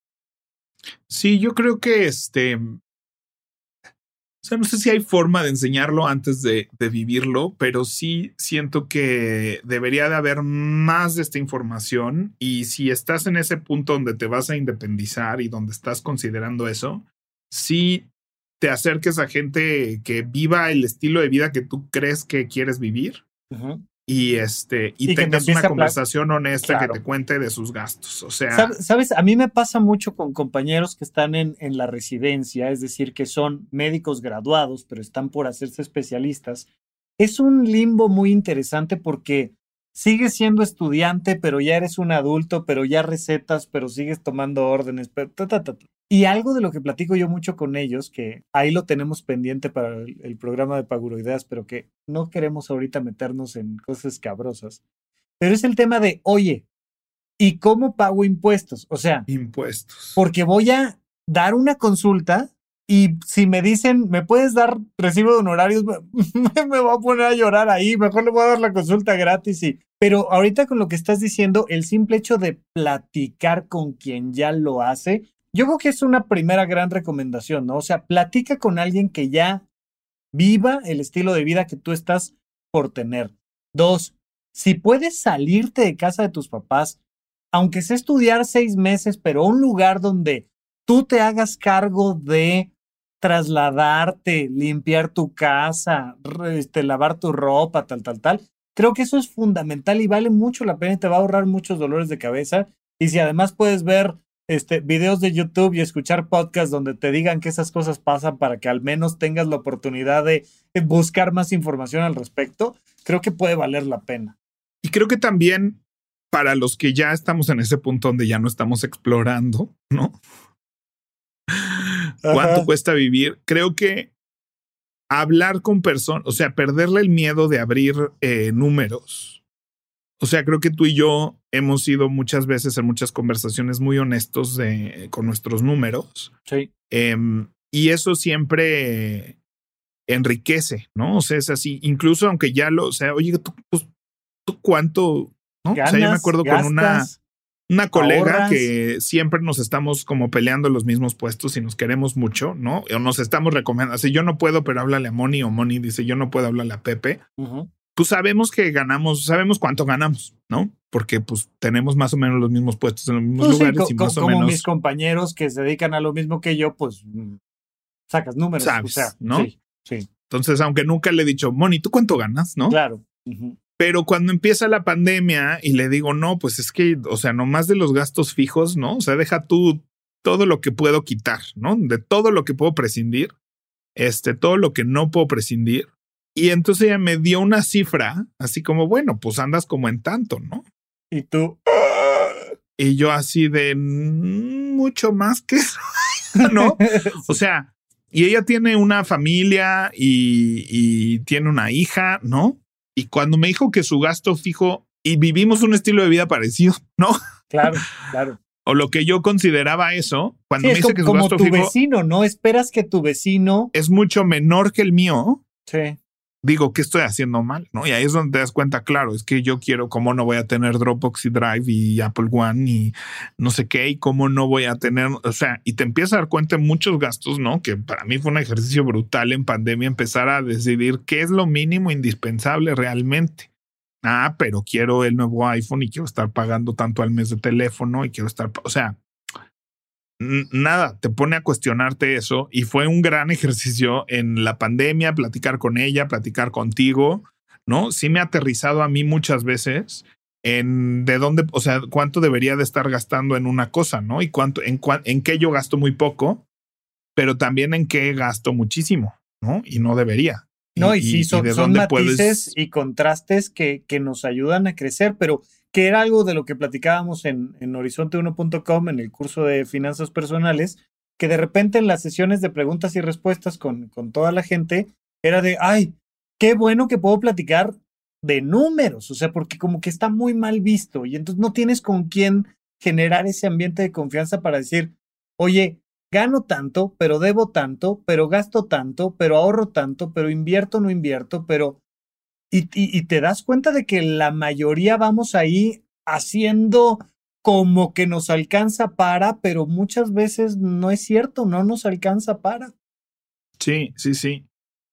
Sí, yo creo que este o sea, no sé si hay forma de enseñarlo antes de, vivirlo, pero sí siento que debería de haber más de esta información y si estás en ese punto donde te vas a independizar y donde estás considerando eso, sí te acerques a gente que viva el estilo de vida que tú crees que quieres vivir y este y, tengas una conversación honesta que te cuente de sus gastos. O sea,
¿Sabes? A mí me pasa mucho con compañeros que están en, en la residencia, es decir, que son médicos graduados, pero están por hacerse especialistas. Es un limbo muy interesante porque sigues siendo estudiante, pero ya eres un adulto, pero ya recetas, pero sigues tomando órdenes. Y algo de lo que platico yo mucho con ellos, que ahí lo tenemos pendiente para el, programa de Paguroideas, pero que no queremos ahorita meternos en cosas cabrosas, pero es el tema de, oye, ¿y cómo pago impuestos? O sea,
impuestos.
Porque voy a dar una consulta y si me dicen, ¿me puedes dar recibo de honorarios? Me, voy a poner a llorar ahí, mejor le voy a dar la consulta gratis. Y... Pero ahorita con lo que estás diciendo, el simple hecho de platicar con quien ya lo hace, yo creo que es una primera gran recomendación, ¿no? O sea, platica con alguien que ya viva el estilo de vida que tú estás por tener. Dos, si puedes salirte de casa de tus papás, aunque sea estudiar seis meses, pero un lugar donde tú te hagas cargo de trasladarte, limpiar tu casa, este, lavar tu ropa, tal, tal, tal. Creo que eso es fundamental y vale mucho la pena y te va a ahorrar muchos dolores de cabeza. Y si además puedes ver este, videos de YouTube y escuchar podcasts donde te digan que esas cosas pasan para que al menos tengas la oportunidad de buscar más información al respecto, creo que puede valer la pena.
Y creo que también para los que ya estamos en ese punto donde ya no estamos explorando, ¿no? Cuánto cuesta vivir. Creo que hablar con personas, o sea, perderle el miedo de abrir eh, números. O sea, creo que tú y yo hemos sido muchas veces en muchas conversaciones muy honestos de, con nuestros números.
Sí.
Em, y eso siempre enriquece, ¿no? O sea, es así. Incluso aunque ya lo, o sea, oye, tú, pues, ¿tú cuánto? ¿no? o sea, yo me acuerdo con una una colega que siempre nos estamos como peleando los mismos puestos y nos queremos mucho, ¿no? O nos estamos recomendando. Si yo no puedo, pero háblale a Moni o Moni dice yo no puedo hablarle a Pepe. Pues sabemos que ganamos, sabemos cuánto ganamos, ¿no? Porque pues tenemos más o menos los mismos puestos en los mismos pues lugares y más o
como mis compañeros que se dedican a lo mismo que yo, pues mm, sacas números. o sea,
¿no? Sí, sí. Entonces, aunque nunca le he dicho, Moni, ¿tú cuánto ganas? ¿No?
Claro.
Pero cuando empieza la pandemia y le digo, no, pues es que, o sea, no más de los gastos fijos, ¿no? O sea, deja tú todo lo que puedo quitar, ¿no? De todo lo que puedo prescindir, este, todo lo que no puedo prescindir. Y entonces ella me dio una cifra, así como, bueno, pues andas como en tanto, ¿no?
Y tú.
Y yo así de mm, mucho más que eso, ¿no? O sea, y ella tiene una familia y, y tiene una hija, ¿no? Y cuando me dijo que su gasto fijo y vivimos un estilo de vida parecido, ¿no?
Claro, claro.
o lo que yo consideraba eso, cuando me dice que su
como
gasto
tu vecino, ¿no? Esperas que tu vecino
es mucho menor que el mío.
Sí
digo, ¿qué estoy haciendo mal? ¿No? Y ahí es donde te das cuenta, claro, es que yo quiero, ¿cómo no voy a tener Dropbox y Drive y Apple One y no sé qué? Y cómo no voy a tener, o sea, y te empiezas a dar cuenta de muchos gastos, ¿no? Que para mí fue un ejercicio brutal en pandemia empezar a decidir qué es lo mínimo indispensable realmente. Ah, pero quiero el nuevo iPhone y quiero estar pagando tanto al mes de teléfono y quiero estar, o sea, nada, te pone a cuestionarte eso y fue un gran ejercicio en la pandemia, platicar con ella, platicar contigo, ¿no? Sí me ha aterrizado a mí muchas veces en de dónde, o sea, cuánto debería de estar gastando en una cosa, ¿no? Y cuánto, en, en qué yo gasto muy poco, pero también en qué gasto muchísimo, ¿no? Y no debería.
No, y, sí, son, matices y contrastes que, que nos ayudan a crecer, pero que era algo de lo que platicábamos en, en horizonte1.com en el curso de finanzas personales, que de repente en las sesiones de preguntas y respuestas con, con toda la gente era de, ay, qué bueno que puedo platicar de números, o sea, porque como que está muy mal visto y entonces no tienes con quién generar ese ambiente de confianza para decir, oye, gano tanto, pero debo tanto, pero gasto tanto, pero ahorro tanto, pero invierto, no invierto, pero y, te das cuenta de que la mayoría vamos ahí haciendo como que nos alcanza para, pero muchas veces no es cierto, no nos alcanza para.
Sí, sí, sí.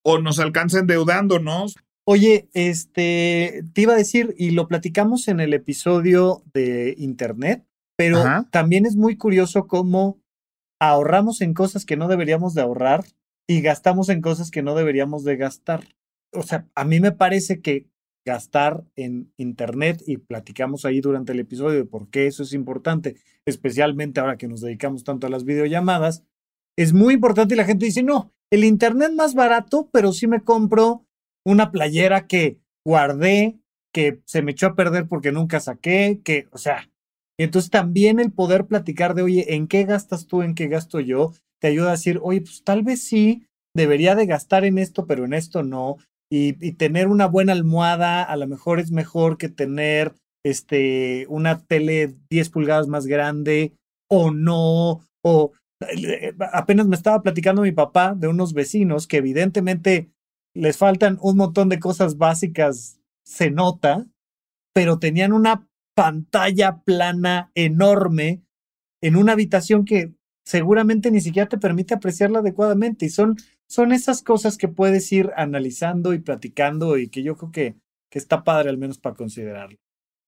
O nos alcanza endeudándonos.
Oye, este, te iba a decir, y lo platicamos en el episodio de Internet, pero también es muy curioso cómo ahorramos en cosas que no deberíamos de ahorrar y gastamos en cosas que no deberíamos de gastar o sea, a mí me parece que gastar en Internet y platicamos ahí durante el episodio de por qué eso es importante, especialmente ahora que nos dedicamos tanto a las videollamadas, es muy importante y la gente dice, no, el Internet más barato, pero sí me compro una playera que guardé que se me echó a perder porque nunca saqué, que, o sea, entonces también el poder platicar de, oye, ¿en qué gastas tú, en qué gasto yo? Te ayuda a decir, oye, pues tal vez sí, debería de gastar en esto, pero en esto no. Y, tener una buena almohada a lo mejor es mejor que tener este, una tele 10 pulgadas más grande o no, o eh, apenas me estaba platicando mi papá de unos vecinos que evidentemente les faltan un montón de cosas básicas, se nota, pero tenían una pantalla plana enorme en una habitación que seguramente ni siquiera te permite apreciarla adecuadamente. Y son, son esas cosas que puedes ir analizando y platicando y que yo creo que, que está padre al menos para considerarlo.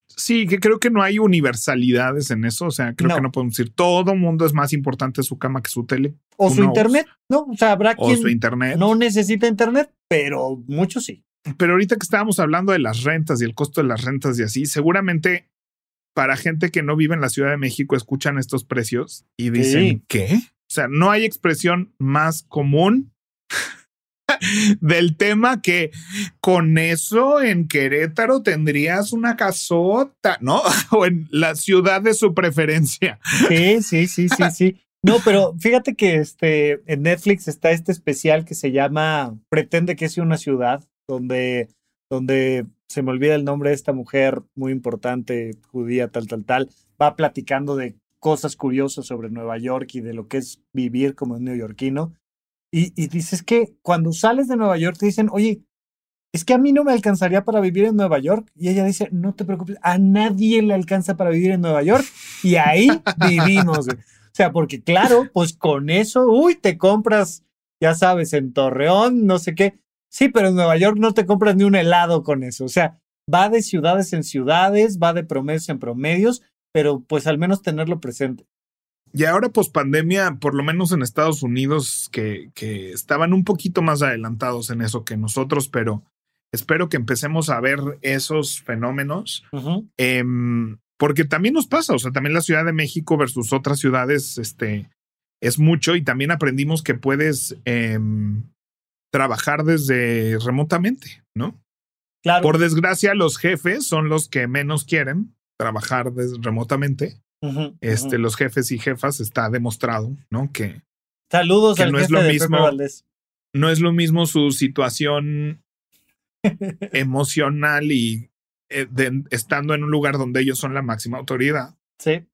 Sí, que creo que no hay universalidades en eso. O sea, creo que no podemos decir todo mundo es más importante su cama que su tele.
O su internet, ¿no? O sea, habrá
o su internet.
no necesita internet, pero muchos sí.
Pero ahorita que estábamos hablando de las rentas y el costo de las rentas y así, seguramente para gente que no vive en la Ciudad de México escuchan estos precios y dicen, ¿qué? O sea, no hay expresión más común del tema que con eso en Querétaro tendrías una casota, ¿no? O en la ciudad de su preferencia.
Sí, sí, sí, sí, sí. No, pero fíjate que este en Netflix está este especial que se llama Pretende que es una ciudad, donde, donde se me olvida el nombre de esta mujer muy importante, judía, tal, tal, tal, va platicando de cosas curiosas sobre Nueva York y de lo que es vivir como un neoyorquino. Y, dices que cuando sales de Nueva York te dicen, oye, es que a mí no me alcanzaría para vivir en Nueva York. Y ella dice, no te preocupes, a nadie le alcanza para vivir en Nueva York. Y ahí vivimos. O sea, porque claro, pues con eso, uy, te compras, ya sabes, en Torreón, no sé qué. Sí, pero en Nueva York no te compras ni un helado con eso. O sea, va de ciudades en ciudades, va de promedios en promedios, pero pues al menos tenerlo presente.
Y ahora, pues pandemia, por lo menos en Estados Unidos, que, que estaban un poquito más adelantados en eso que nosotros, pero espero que empecemos a ver esos fenómenos. eh, porque también nos pasa, o sea, también la Ciudad de México versus otras ciudades, este, es mucho y también aprendimos que puedes eh, trabajar desde remotamente, ¿no?
Claro.
Por desgracia, los jefes son los que menos quieren trabajar remotamente. Uh -huh, este, uh -huh. los jefes y jefas está demostrado, ¿no? Que
saludos
que
al
no
jefe
es lo
de
mismo. No es lo mismo su situación emocional y eh, de, estando en un lugar donde ellos son la máxima autoridad
sí.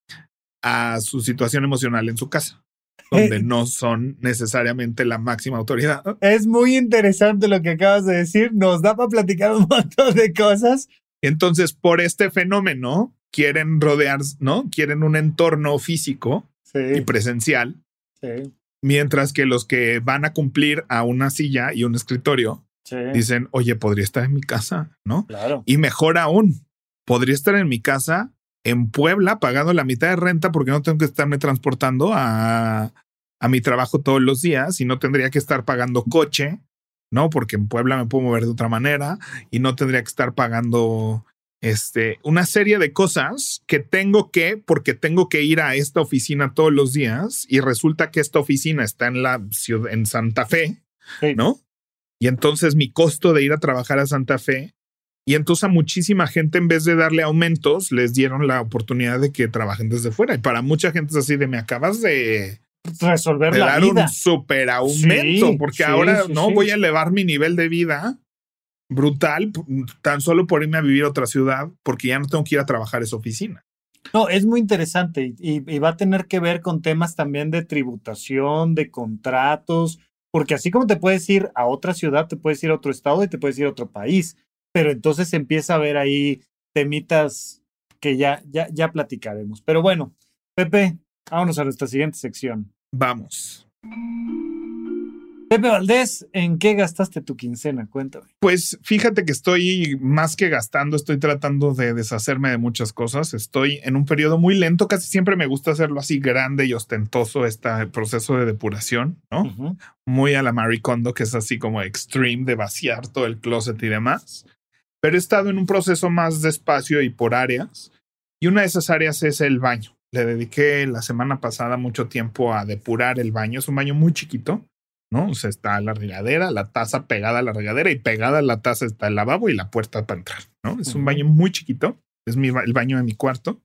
a su situación emocional en su casa, donde no son necesariamente la máxima autoridad.
Es muy interesante lo que acabas de decir. Nos da para platicar un montón de cosas.
Entonces, por este fenómeno, quieren rodear, ¿no? Quieren un entorno físico
sí.
y presencial.
Sí.
Mientras que los que van a cumplir a una silla y un escritorio
Sí.
dicen, oye, podría estar en mi casa, ¿no?
Claro.
Y mejor aún, podría estar en mi casa en Puebla pagando la mitad de renta porque no tengo que estarme transportando a, a mi trabajo todos los días y no tendría que estar pagando coche, ¿no? Porque en Puebla me puedo mover de otra manera y no tendría que estar pagando este, una serie de cosas que tengo que, porque tengo que ir a esta oficina todos los días y resulta que esta oficina está en la ciudad, en Santa Fe,
Sí.
¿no? Y entonces mi costo de ir a trabajar a Santa Fe, y entonces a muchísima gente en vez de darle aumentos, les dieron la oportunidad de que trabajen desde fuera. Y para mucha gente es así de, me acabas de,
Resolver
de
la
dar
vida.
un super aumento,
Sí,
porque
sí,
ahora
sí,
no voy a elevar mi nivel de vida brutal tan solo por irme a vivir a otra ciudad, porque ya no tengo que ir a trabajar a esa oficina.
No, es muy interesante y, y va a tener que ver con temas también de tributación, de contratos, porque así como te puedes ir a otra ciudad, te puedes ir a otro estado y te puedes ir a otro país, pero entonces empieza a ver ahí temitas que ya, ya, ya platicaremos. Pero bueno, Pepe, vámonos a nuestra siguiente sección.
Vamos.
Pepe Valdés, ¿en qué gastaste tu quincena? Cuéntame.
Pues fíjate que estoy más que gastando, estoy tratando de deshacerme de muchas cosas. Estoy en un periodo muy lento, casi siempre me gusta hacerlo así grande y ostentoso, este proceso de depuración, ¿no?
Uh -huh.
Muy a la Marie Kondo, que es así como extreme de vaciar todo el closet y demás. Pero he estado en un proceso más despacio y por áreas. Y una de esas áreas es el baño. Le dediqué la semana pasada mucho tiempo a depurar el baño. Es un baño muy chiquito ¿no? O sea, está la regadera, la taza pegada a la regadera y pegada a la taza está el lavabo y la puerta para entrar, ¿no? Es un baño muy chiquito, es mi, el baño de mi cuarto.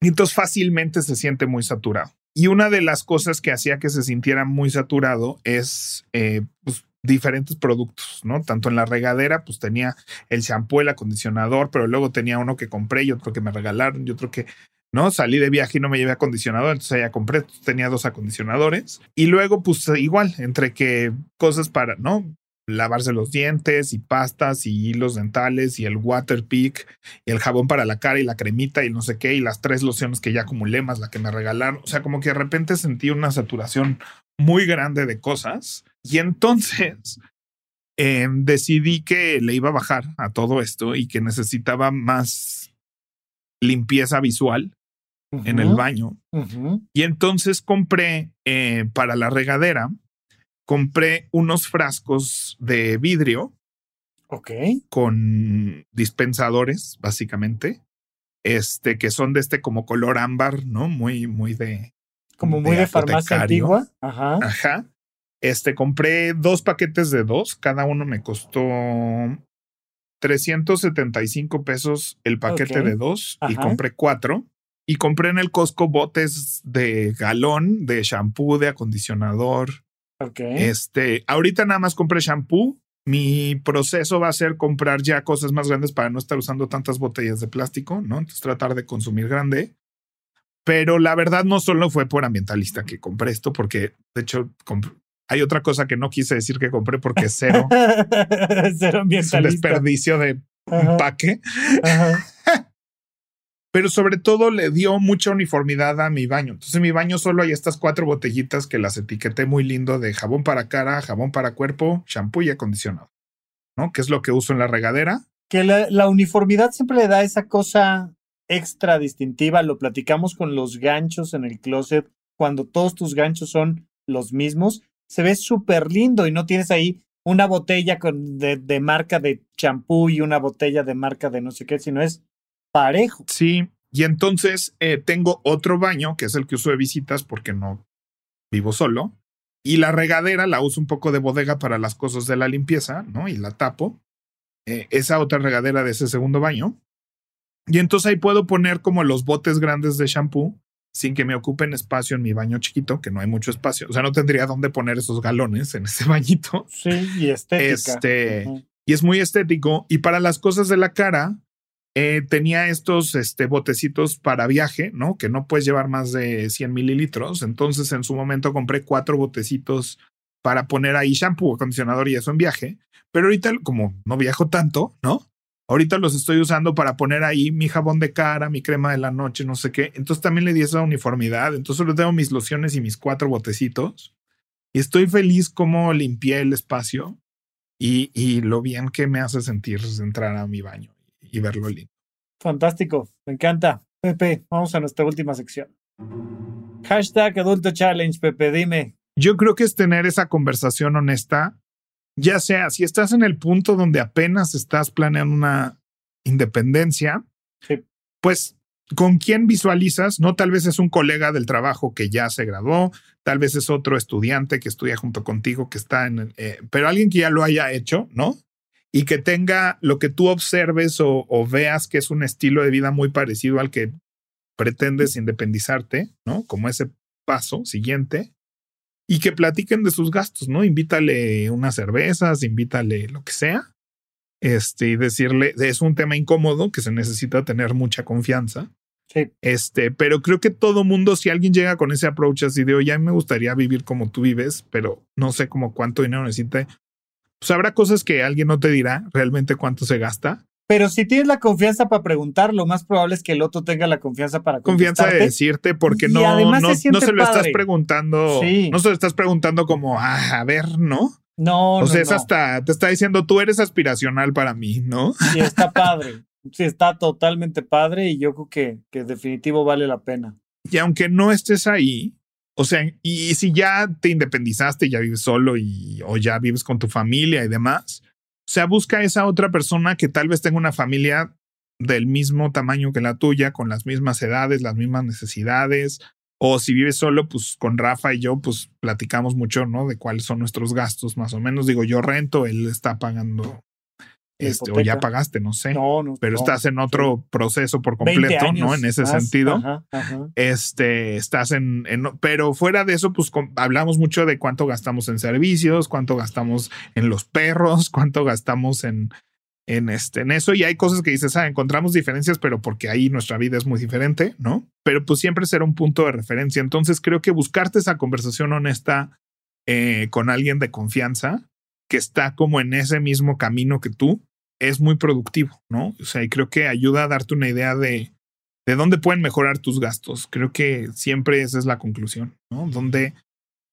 Y entonces fácilmente se siente muy saturado. Y una de las cosas que hacía que se sintiera muy saturado es eh, pues, diferentes productos, ¿no? Tanto en la regadera, pues tenía el shampoo, el acondicionador, pero luego tenía uno que compré y otro que me regalaron y otro que, ¿no? Salí de viaje y no me llevé acondicionador, entonces ya compré, tenía dos acondicionadores. Y luego, pues igual, entre que cosas para, ¿no? lavarse los dientes y pastas y hilos dentales y el Waterpik y el jabón para la cara y la cremita y no sé qué y las tres lociones que ya acumulé más la que me regalaron. O sea, como que de repente sentí una saturación muy grande de cosas y entonces em, decidí que le iba a bajar a todo esto y que necesitaba más limpieza visual en el baño. Y entonces compré eh, para la regadera compré unos frascos de vidrio.
Ok.
Con dispensadores, básicamente. Este, que son de este como color ámbar, ¿no? Muy, muy de.
Como muy de, farmacia antigua. Ajá.
Ajá. Este, compré dos paquetes de dos. Cada uno me costó 375 pesos el paquete de dos. Y compré cuatro. Y compré en el Costco botes de galón de shampoo, de acondicionador, este, ahorita nada más compré shampoo. Mi proceso va a ser comprar ya cosas más grandes para no estar usando tantas botellas de plástico, ¿no? Entonces tratar de consumir grande. Pero la verdad no solo fue por ambientalista que compré esto, porque de hecho hay otra cosa que no quise decir que compré porque cero.
cero ambientalista. Es
un desperdicio de empaque. Ajá pero sobre todo le dio mucha uniformidad a mi baño. Entonces en mi baño solo hay estas cuatro botellitas que las etiqueté muy lindo de jabón para cara, jabón para cuerpo, shampoo y acondicionado, ¿no? Que es lo que uso en la regadera.
Que la, uniformidad siempre le da esa cosa extra distintiva. Lo platicamos con los ganchos en el closet. Cuando todos tus ganchos son los mismos, se ve súper lindo y no tienes ahí una botella con, de, de marca de champú y una botella de marca de no sé qué, sino es parejo.
Sí, y entonces eh, tengo otro baño, que es el que uso de visitas porque no vivo solo. Y la regadera la uso un poco de bodega para las cosas de la limpieza, ¿no? Y la tapo. Eh, esa otra regadera de ese segundo baño. Y entonces ahí puedo poner como los botes grandes de shampoo sin que me ocupen espacio en mi baño chiquito, que no hay mucho espacio. O sea, no tendría dónde poner esos galones en ese bañito.
Sí, y estética.
Este, Y es muy estético. Y para las cosas de la cara, eh, tenía estos este, botecitos para viaje, ¿no? Que no puedes llevar más de 100 mililitros. Entonces, en su momento compré cuatro botecitos para poner ahí shampoo, acondicionador y eso en viaje. Pero ahorita, como no viajo tanto, ¿no? Ahorita los estoy usando para poner ahí mi jabón de cara, mi crema de la noche, no sé qué. Entonces también le di esa uniformidad. Entonces solo tengo mis lociones y mis cuatro botecitos. Y estoy feliz como limpié el espacio y, y lo bien que me hace sentir entrar a mi baño y verlo lindo.
Fantástico, me encanta. Pepe, vamos a nuestra última sección. Hashtag Adulto Challenge, Pepe, dime.
Yo creo que es tener esa conversación honesta, ya sea si estás en el punto donde apenas estás planeando una independencia, pues con quién visualizas, no tal vez es un colega del trabajo que ya se graduó, tal vez es otro estudiante que estudia junto contigo que está en, eh, pero alguien que ya lo haya hecho, ¿no? Y que tenga lo que tú observes o, veas que es un estilo de vida muy parecido al que pretendes independizarte, ¿no? Como ese paso siguiente, y que platiquen de sus gastos, ¿no? Invítale unas cervezas, invítale lo que sea, este, y decirle, es un tema incómodo que se necesita tener mucha confianza.
Sí.
Este, pero creo que todo mundo, si alguien llega con ese approach así de, oye, me gustaría vivir como tú vives, pero no sé cómo cuánto dinero necesita, pues habrá cosas que alguien no te dirá realmente cuánto se gasta.
Pero si tienes la confianza para preguntar, lo más probable es que el otro tenga la confianza para
Confianza de decirte, porque no, no, no, se, lo estás preguntando, no se lo estás preguntando como, ah, a ver, ¿no?
No,
o sea, es hasta, te está diciendo, tú eres aspiracional para mí, ¿no?
Sí, está padre. sí, está totalmente padre y yo creo que, que definitivo vale la pena.
Y aunque no estés ahí, o sea, y si ya te independizaste, ya vives solo y, o ya vives con tu familia y demás, o sea, busca esa otra persona que tal vez tenga una familia del mismo tamaño que la tuya, con las mismas edades, las mismas necesidades, O si vives solo, pues con Rafa y yo, pues platicamos mucho, ¿no? De cuáles son nuestros gastos, más o menos. Digo, yo rento, él está pagando este, o ya pagaste, no sé.
No, no.
Pero
no.
estás en otro proceso por completo, ¿no? En ese
más.
sentido.
Ajá, ajá.
Este, estás en, en- pero fuera de eso, pues hablamos mucho de cuánto gastamos en servicios, cuánto gastamos en los perros, cuánto gastamos en, en este, en eso. Y hay cosas que dices, ah, encontramos diferencias, pero porque ahí nuestra vida es muy diferente, ¿no? Pero pues siempre será un punto de referencia. Entonces creo que buscarte esa conversación honesta eh, con alguien de confianza que está como en ese mismo camino que tú es muy productivo, ¿no? O sea, y creo que ayuda a darte una idea de, de dónde pueden mejorar tus gastos. Creo que siempre esa es la conclusión, ¿no? Dónde,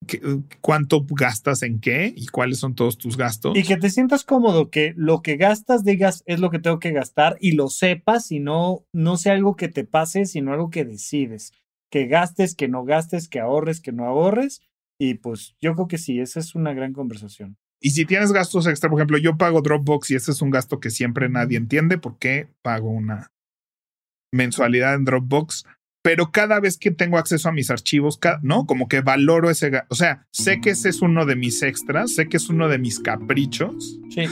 qué- cuánto gastas en qué y cuáles son todos tus gastos.
Y que te sientas cómodo, que lo que gastas digas es lo que tengo que gastar y lo sepas y no, no sea algo que te pase, sino algo que decides. Que gastes, que no gastes, que ahorres, que no ahorres. Y pues yo creo que sí, esa es una gran conversación.
Y si tienes gastos extra, por ejemplo, yo pago Dropbox y ese es un gasto que siempre nadie entiende por qué pago una mensualidad en Dropbox. Pero cada vez que tengo acceso a mis archivos, ¿no? Como que valoro ese gasto. O sea, sé que ese es uno de mis extras, sé que es uno de mis caprichos,
Sí.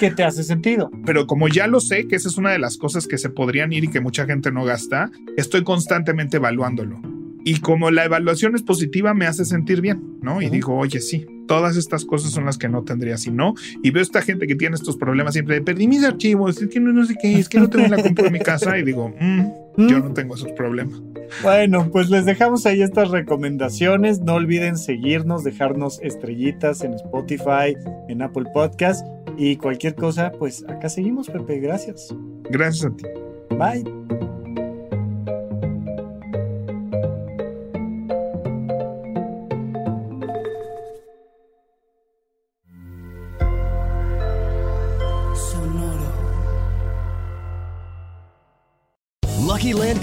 que te hace sentido.
pero como ya lo sé, que esa es una de las cosas que se podrían ir y que mucha gente no gasta, estoy constantemente evaluándolo. Y como la evaluación es positiva, me hace sentir bien, ¿no? Y
Ujú.
digo, oye, sí, todas estas cosas son las que no tendría si no. Y veo esta gente que tiene estos problemas siempre de perdí mis archivos, es que no, no sé qué, es que no tengo la compu en mi casa. Y digo, "Mm, yo no tengo esos problemas.
Bueno, pues les dejamos ahí estas recomendaciones. No olviden seguirnos, dejarnos estrellitas en Spotify, en Apple Podcast y cualquier cosa, pues acá seguimos, Pepe. Gracias.
Gracias a ti.
Bye.